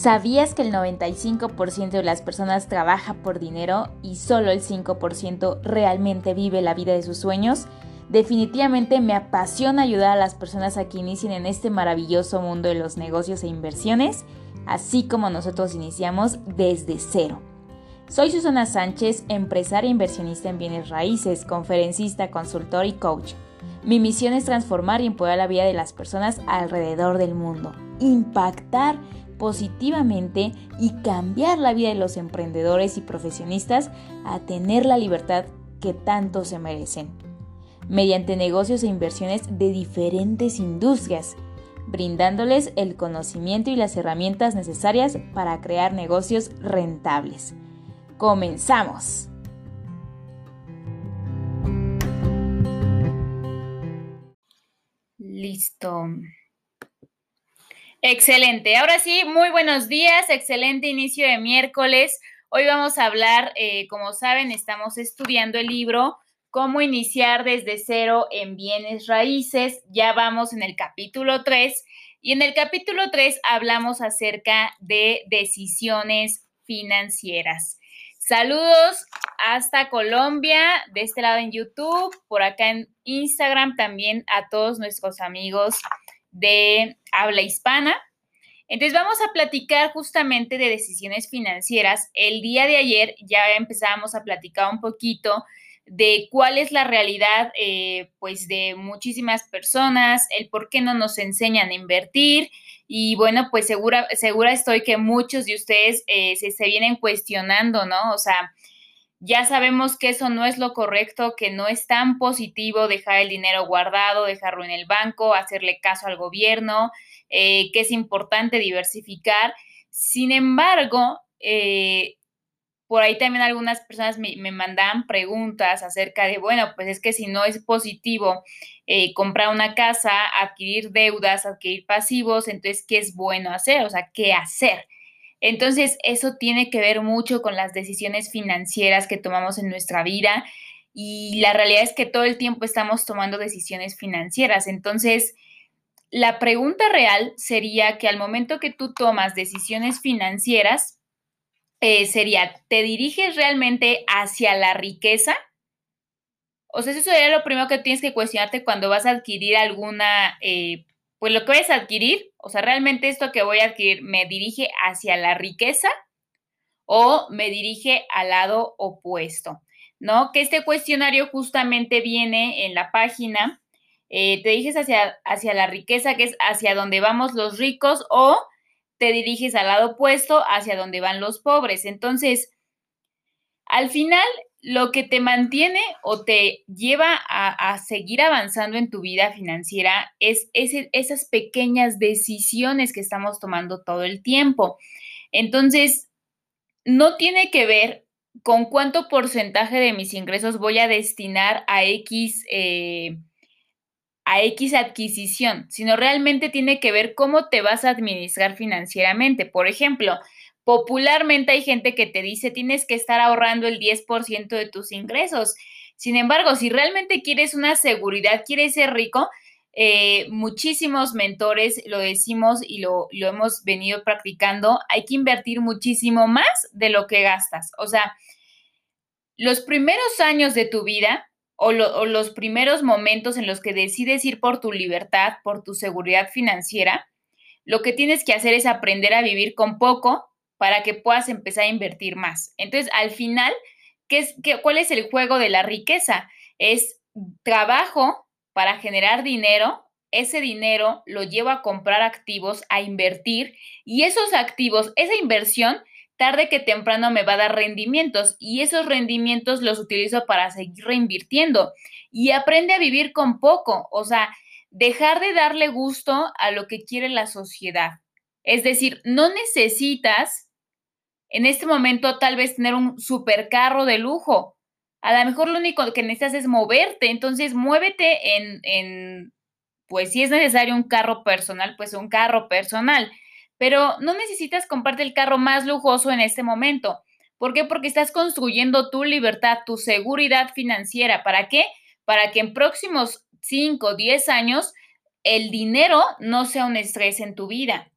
¿Sabías que el 95% de las personas trabaja por dinero y solo el 5% realmente vive la vida de sus sueños? Definitivamente me apasiona ayudar a las personas a que inicien en este maravilloso mundo de los negocios e inversiones, así como nosotros iniciamos desde cero. Soy Susana Sánchez, empresaria e inversionista en bienes raíces, conferencista, consultor y coach. Mi misión es transformar y empoderar la vida de las personas alrededor del mundo, impactar positivamente y cambiar la vida de los emprendedores y profesionistas a tener la libertad que tanto se merecen, mediante negocios e inversiones de diferentes industrias, brindándoles el conocimiento y las herramientas necesarias para crear negocios rentables. ¡Comenzamos! Listo. Excelente. Ahora sí, muy buenos días. Excelente inicio de miércoles. Hoy vamos a hablar, eh, como saben, estamos estudiando el libro Cómo iniciar desde cero en bienes raíces. Ya vamos en el capítulo 3 y en el capítulo 3 hablamos acerca de decisiones financieras. Saludos hasta Colombia, de este lado en YouTube, por acá en Instagram también a todos nuestros amigos de habla hispana. Entonces vamos a platicar justamente de decisiones financieras. El día de ayer ya empezábamos a platicar un poquito de cuál es la realidad eh, pues de muchísimas personas, el por qué no nos enseñan a invertir y bueno, pues segura, segura estoy que muchos de ustedes eh, se, se vienen cuestionando, ¿no? O sea, ya sabemos que eso no es lo correcto, que no es tan positivo dejar el dinero guardado, dejarlo en el banco, hacerle caso al gobierno, eh, que es importante diversificar. Sin embargo, eh, por ahí también algunas personas me, me, mandaban preguntas acerca de, bueno, pues es que si no es positivo eh, comprar una casa, adquirir deudas, adquirir pasivos, entonces, ¿qué es bueno hacer? O sea, ¿qué hacer? Entonces, eso tiene que ver mucho con las decisiones financieras que tomamos en nuestra vida y la realidad es que todo el tiempo estamos tomando decisiones financieras. Entonces, la pregunta real sería que al momento que tú tomas decisiones financieras, eh, sería, ¿te diriges realmente hacia la riqueza? O sea, eso sería lo primero que tienes que cuestionarte cuando vas a adquirir alguna eh, pues lo que voy a adquirir, o sea, realmente esto que voy a adquirir me dirige hacia la riqueza o me dirige al lado opuesto, ¿no? Que este cuestionario justamente viene en la página, eh, te diriges hacia, hacia la riqueza, que es hacia donde vamos los ricos, o te diriges al lado opuesto, hacia donde van los pobres. Entonces, al final, lo que te mantiene o te lleva a, seguir avanzando en tu vida financiera es esas pequeñas decisiones que estamos tomando todo el tiempo. Entonces, no tiene que ver con cuánto porcentaje de mis ingresos voy a destinar a X, eh, a X adquisición, sino realmente tiene que ver cómo te vas a administrar financieramente. Por ejemplo, Popularmente hay gente que te dice tienes que estar ahorrando el 10% de tus ingresos. Sin embargo, si realmente quieres una seguridad, quieres ser rico, eh, muchísimos mentores lo decimos y lo, lo, hemos venido practicando, hay que invertir muchísimo más de lo que gastas. O sea, los primeros años de tu vida o, o los primeros momentos en los que decides ir por tu libertad, por tu seguridad financiera, lo que tienes que hacer es aprender a vivir con poco para que puedas empezar a invertir más. Entonces, al final, ¿qué es, qué, ¿cuál es el juego de la riqueza? Es trabajo para generar dinero, ese dinero lo llevo a comprar activos, a invertir, y esos activos, esa inversión, tarde que temprano me va a dar rendimientos, y esos rendimientos los utilizo para seguir reinvirtiendo. Y aprende a vivir con poco, o sea, dejar de darle gusto a lo que quiere la sociedad. Es decir, no necesitas en este momento tal vez tener un supercarro de lujo. A lo mejor lo único que necesitas es moverte, entonces muévete en, en, pues si es necesario un carro personal, pues un carro personal, pero no necesitas comprarte el carro más lujoso en este momento. ¿Por qué? Porque estás construyendo tu libertad, tu seguridad financiera. ¿Para qué? Para que en próximos 5 o 10 años el dinero no sea un estrés en tu vida.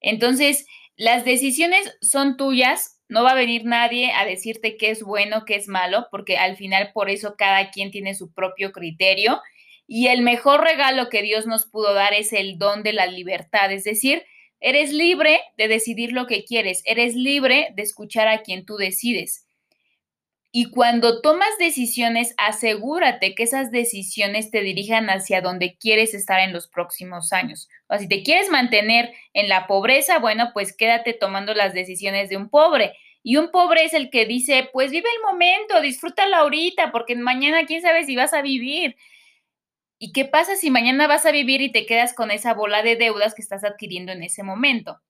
Entonces, las decisiones son tuyas, no va a venir nadie a decirte qué es bueno, qué es malo, porque al final por eso cada quien tiene su propio criterio. Y el mejor regalo que Dios nos pudo dar es el don de la libertad, es decir, eres libre de decidir lo que quieres, eres libre de escuchar a quien tú decides. Y cuando tomas decisiones, asegúrate que esas decisiones te dirijan hacia donde quieres estar en los próximos años. O si te quieres mantener en la pobreza, bueno, pues quédate tomando las decisiones de un pobre. Y un pobre es el que dice, pues vive el momento, disfrútalo ahorita, porque mañana quién sabe si vas a vivir. ¿Y qué pasa si mañana vas a vivir y te quedas con esa bola de deudas que estás adquiriendo en ese momento?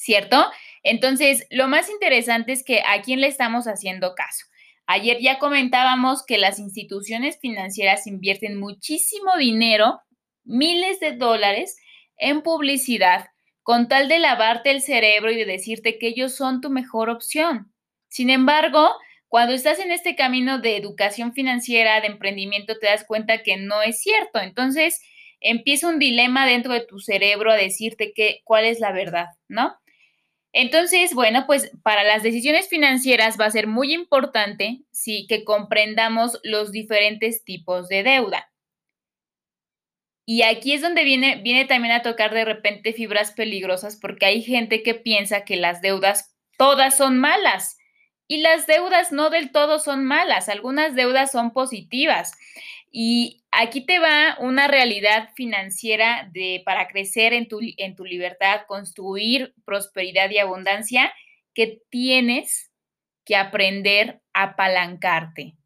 ¿Cierto? Entonces, lo más interesante es que a quién le estamos haciendo caso. Ayer ya comentábamos que las instituciones financieras invierten muchísimo dinero, miles de dólares, en publicidad, con tal de lavarte el cerebro y de decirte que ellos son tu mejor opción. Sin embargo, cuando estás en este camino de educación financiera, de emprendimiento, te das cuenta que no es cierto. Entonces, empieza un dilema dentro de tu cerebro a decirte que, cuál es la verdad, ¿no? Entonces, bueno, pues para las decisiones financieras va a ser muy importante, sí, que comprendamos los diferentes tipos de deuda. Y aquí es donde viene, viene también a tocar de repente fibras peligrosas porque hay gente que piensa que las deudas todas son malas y las deudas no del todo son malas, algunas deudas son positivas. Y aquí te va una realidad financiera de, para crecer en tu, en tu libertad, construir prosperidad y abundancia, que tienes que aprender a apalancarte.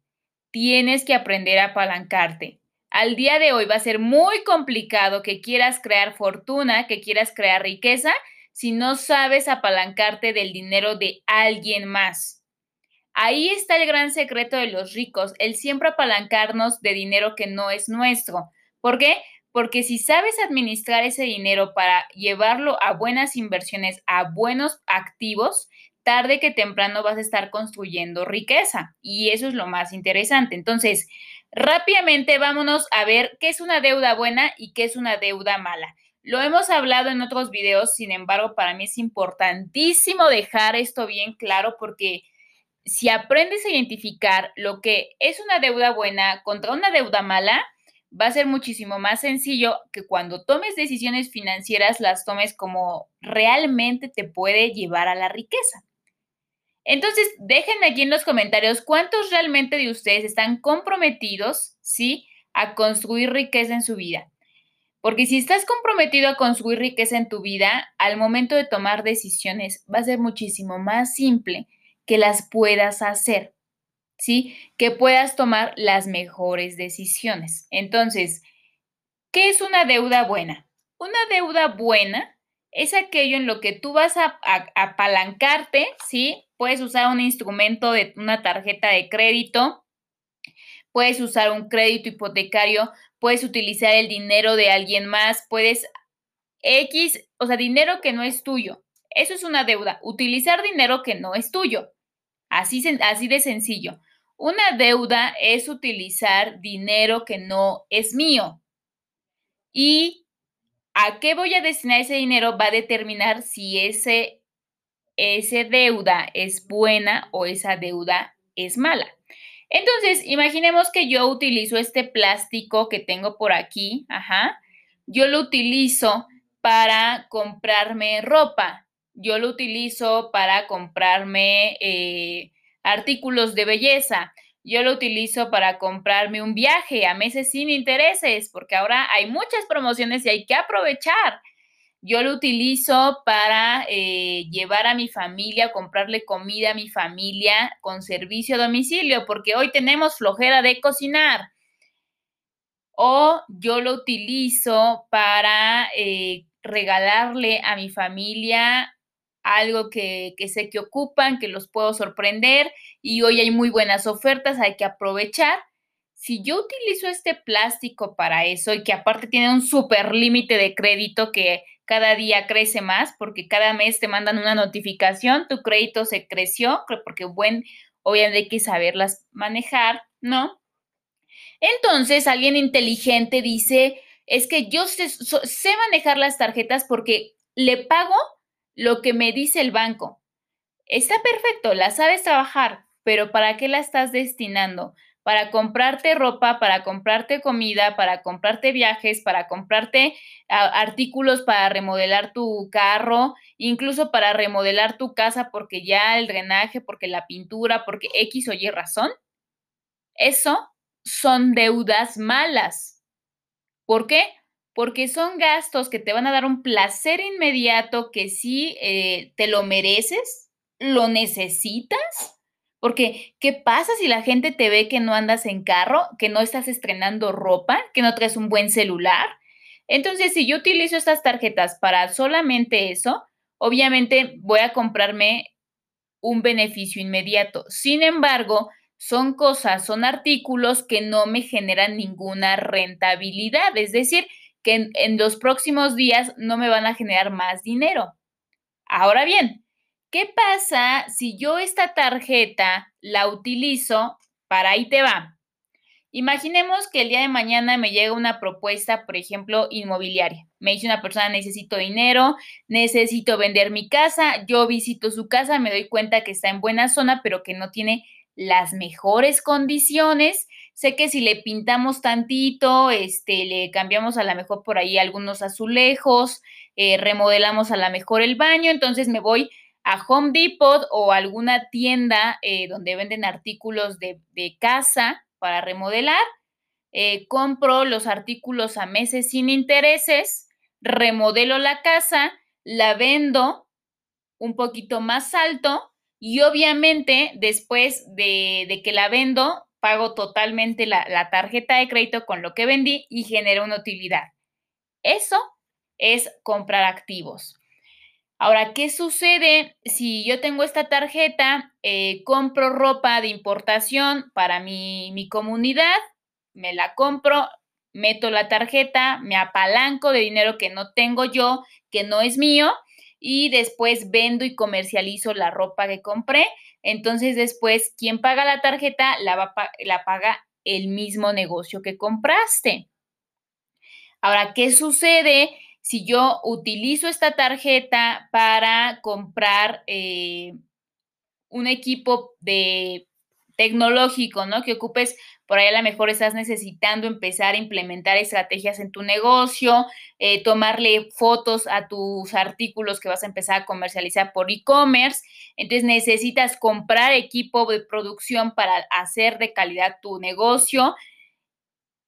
Tienes que aprender a apalancarte. Al día de hoy va a ser muy complicado que quieras crear fortuna, que quieras crear riqueza, si no sabes apalancarte del dinero de alguien más. Ahí está el gran secreto de los ricos, el siempre apalancarnos de dinero que no es nuestro. ¿Por qué? Porque si sabes administrar ese dinero para llevarlo a buenas inversiones, a buenos activos, tarde que temprano vas a estar construyendo riqueza. Y eso es lo más interesante. Entonces, rápidamente vámonos a ver qué es una deuda buena y qué es una deuda mala. Lo hemos hablado en otros videos, sin embargo, para mí es importantísimo dejar esto bien claro porque si aprendes a identificar lo que es una deuda buena contra una deuda mala, va a ser muchísimo más sencillo que cuando tomes decisiones financieras las tomes como realmente te puede llevar a la riqueza. Entonces, déjenme aquí en los comentarios cuántos realmente de ustedes están comprometidos, ¿sí? A construir riqueza en su vida. Porque si estás comprometido a construir riqueza en tu vida, al momento de tomar decisiones va a ser muchísimo más simple que las puedas hacer, ¿sí? Que puedas tomar las mejores decisiones. Entonces, ¿qué es una deuda buena? Una deuda buena es aquello en lo que tú vas a, apalancarte, ¿sí? Puedes usar un instrumento de una tarjeta de crédito, puedes usar un crédito hipotecario, puedes utilizar el dinero de alguien más, puedes X, o sea, dinero que no es tuyo. Eso es una deuda, utilizar dinero que no es tuyo. Así, de sencillo. Una deuda es utilizar dinero que no es mío. Y a qué voy a destinar ese dinero va a determinar si ese, ese deuda es buena o esa deuda es mala. Entonces, imaginemos que yo utilizo este plástico que tengo por aquí, ajá. Yo lo utilizo para comprarme ropa yo lo utilizo para comprarme eh, artículos de belleza. Yo lo utilizo para comprarme un viaje a meses sin intereses, porque ahora hay muchas promociones y hay que aprovechar. Yo lo utilizo para eh, llevar a mi familia, comprarle comida a mi familia con servicio a domicilio, porque hoy tenemos flojera de cocinar. O yo lo utilizo para eh, regalarle a mi familia algo que, sé que ocupan, que los puedo sorprender y hoy hay muy buenas ofertas, hay que aprovechar. Si yo utilizo este plástico para eso y que aparte tiene un super límite de crédito que cada día crece más porque cada mes te mandan una notificación, tu crédito se creció, porque buen, obviamente hay que saberlas manejar, ¿no? Entonces alguien inteligente dice, es que yo sé, sé manejar las tarjetas porque le pago lo que me dice el banco. Está perfecto, la sabes trabajar, pero ¿para qué la estás destinando? Para comprarte ropa, para comprarte comida, para comprarte viajes, para comprarte artículos para remodelar tu carro, incluso para remodelar tu casa porque ya el drenaje, porque la pintura, porque X o Y razón. Eso son deudas malas. ¿Por qué? Porque son gastos que te van a dar un placer inmediato que sí eh, te lo mereces, lo necesitas. Porque, ¿qué pasa si la gente te ve que no andas en carro, que no estás estrenando ropa, que no traes un buen celular? Entonces, si yo utilizo estas tarjetas para solamente eso, obviamente voy a comprarme un beneficio inmediato. Sin embargo, son cosas, son artículos que no me generan ninguna rentabilidad, es decir, que en, los próximos días no me van a generar más dinero. Ahora bien, ¿qué pasa si yo esta tarjeta la utilizo para ahí te va? Imaginemos que el día de mañana me llega una propuesta, por ejemplo, inmobiliaria. Me dice una persona, necesito dinero, necesito vender mi casa, yo visito su casa, me doy cuenta que está en buena zona, pero que no tiene las mejores condiciones. Sé que si le pintamos tantito, este, le cambiamos a lo mejor por ahí algunos azulejos, eh, remodelamos a lo mejor el baño, entonces me voy a Home Depot o alguna tienda eh, donde venden artículos de, casa para remodelar, eh, compro los artículos a meses sin intereses, remodelo la casa, la vendo un poquito más alto y obviamente, después de, que la vendo, pago totalmente la, tarjeta de crédito con lo que vendí y genero una utilidad. Eso es comprar activos. Ahora, ¿qué sucede si yo tengo esta tarjeta, eh, compro ropa de importación para mi, mi comunidad, me la compro, meto la tarjeta, me apalanco de dinero que no tengo yo, que no es mío, y después vendo y comercializo la ropa que compré. Entonces después, quien paga la tarjeta la, va, la paga el mismo negocio que compraste. Ahora, ¿qué sucede si yo utilizo esta tarjeta para comprar eh, un equipo de tecnológico, ¿no? Que ocupes por ahí a lo mejor estás necesitando empezar a implementar estrategias en tu negocio, eh, tomarle fotos a tus artículos que vas a empezar a comercializar por e-commerce. Entonces necesitas comprar equipo de producción para hacer de calidad tu negocio.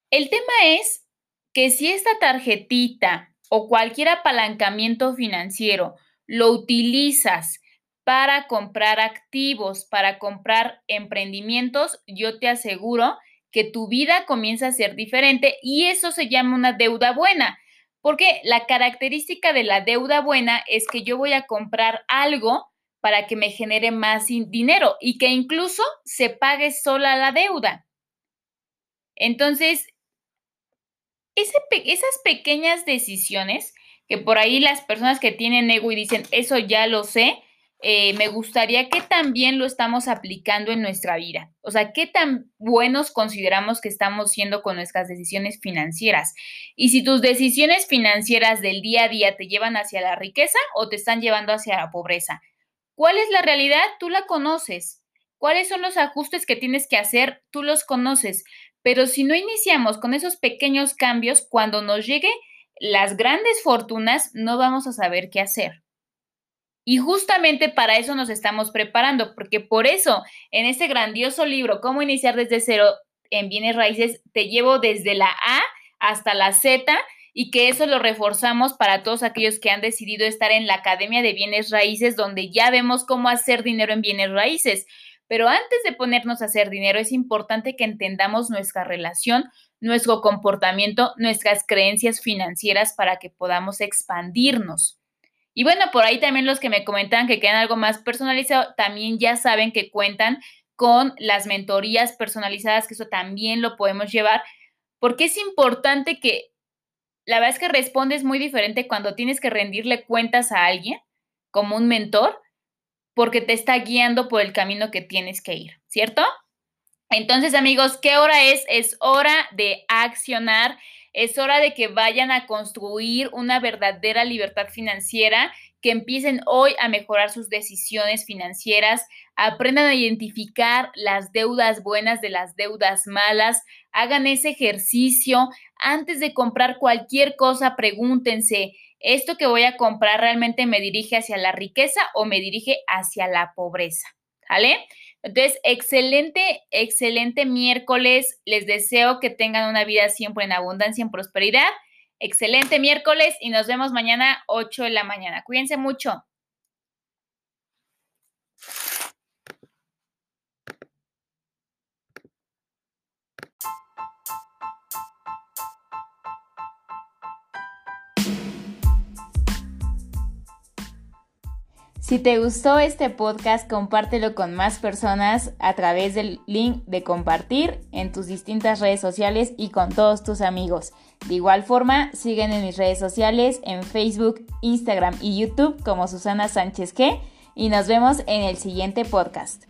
El tema es que si esta tarjetita o cualquier apalancamiento financiero lo utilizas para comprar activos, para comprar emprendimientos, yo te aseguro que tu vida comienza a ser diferente y eso se llama una deuda buena. Porque la característica de la deuda buena es que yo voy a comprar algo para que me genere más dinero y que incluso se pague sola la deuda. Entonces, esas pequeñas decisiones que por ahí las personas que tienen ego y dicen, eso ya lo sé, eh, me gustaría que también lo estamos aplicando en nuestra vida. O sea, qué tan buenos consideramos que estamos siendo con nuestras decisiones financieras. Y si tus decisiones financieras del día a día te llevan hacia la riqueza o te están llevando hacia la pobreza. ¿Cuál es la realidad? Tú la conoces. ¿Cuáles son los ajustes que tienes que hacer? Tú los conoces. Pero si no iniciamos con esos pequeños cambios, cuando nos llegue las grandes fortunas, no vamos a saber qué hacer. Y justamente para eso nos estamos preparando, porque por eso en este grandioso libro, Cómo iniciar desde cero en bienes raíces, te llevo desde la A hasta la Z y que eso lo reforzamos para todos aquellos que han decidido estar en la Academia de Bienes Raíces, donde ya vemos cómo hacer dinero en bienes raíces. Pero antes de ponernos a hacer dinero, es importante que entendamos nuestra relación, nuestro comportamiento, nuestras creencias financieras para que podamos expandirnos. Y bueno, por ahí también los que me comentan que quedan algo más personalizado, también ya saben que cuentan con las mentorías personalizadas, que eso también lo podemos llevar, porque es importante que la verdad es que respondes muy diferente cuando tienes que rendirle cuentas a alguien como un mentor, porque te está guiando por el camino que tienes que ir, ¿cierto? Entonces, amigos, ¿qué hora es? Es hora de accionar es hora de que vayan a construir una verdadera libertad financiera, que empiecen hoy a mejorar sus decisiones financieras, aprendan a identificar las deudas buenas de las deudas malas, hagan ese ejercicio. Antes de comprar cualquier cosa, pregúntense, ¿esto que voy a comprar realmente me dirige hacia la riqueza o me dirige hacia la pobreza? ¿Vale? Entonces, excelente, excelente miércoles. Les deseo que tengan una vida siempre en abundancia, en prosperidad. Excelente miércoles y nos vemos mañana 8 de la mañana. Cuídense mucho. Si te gustó este podcast, compártelo con más personas a través del link de compartir en tus distintas redes sociales y con todos tus amigos. De igual forma, siguen en mis redes sociales en Facebook, Instagram y YouTube como Susana Sánchez G y nos vemos en el siguiente podcast.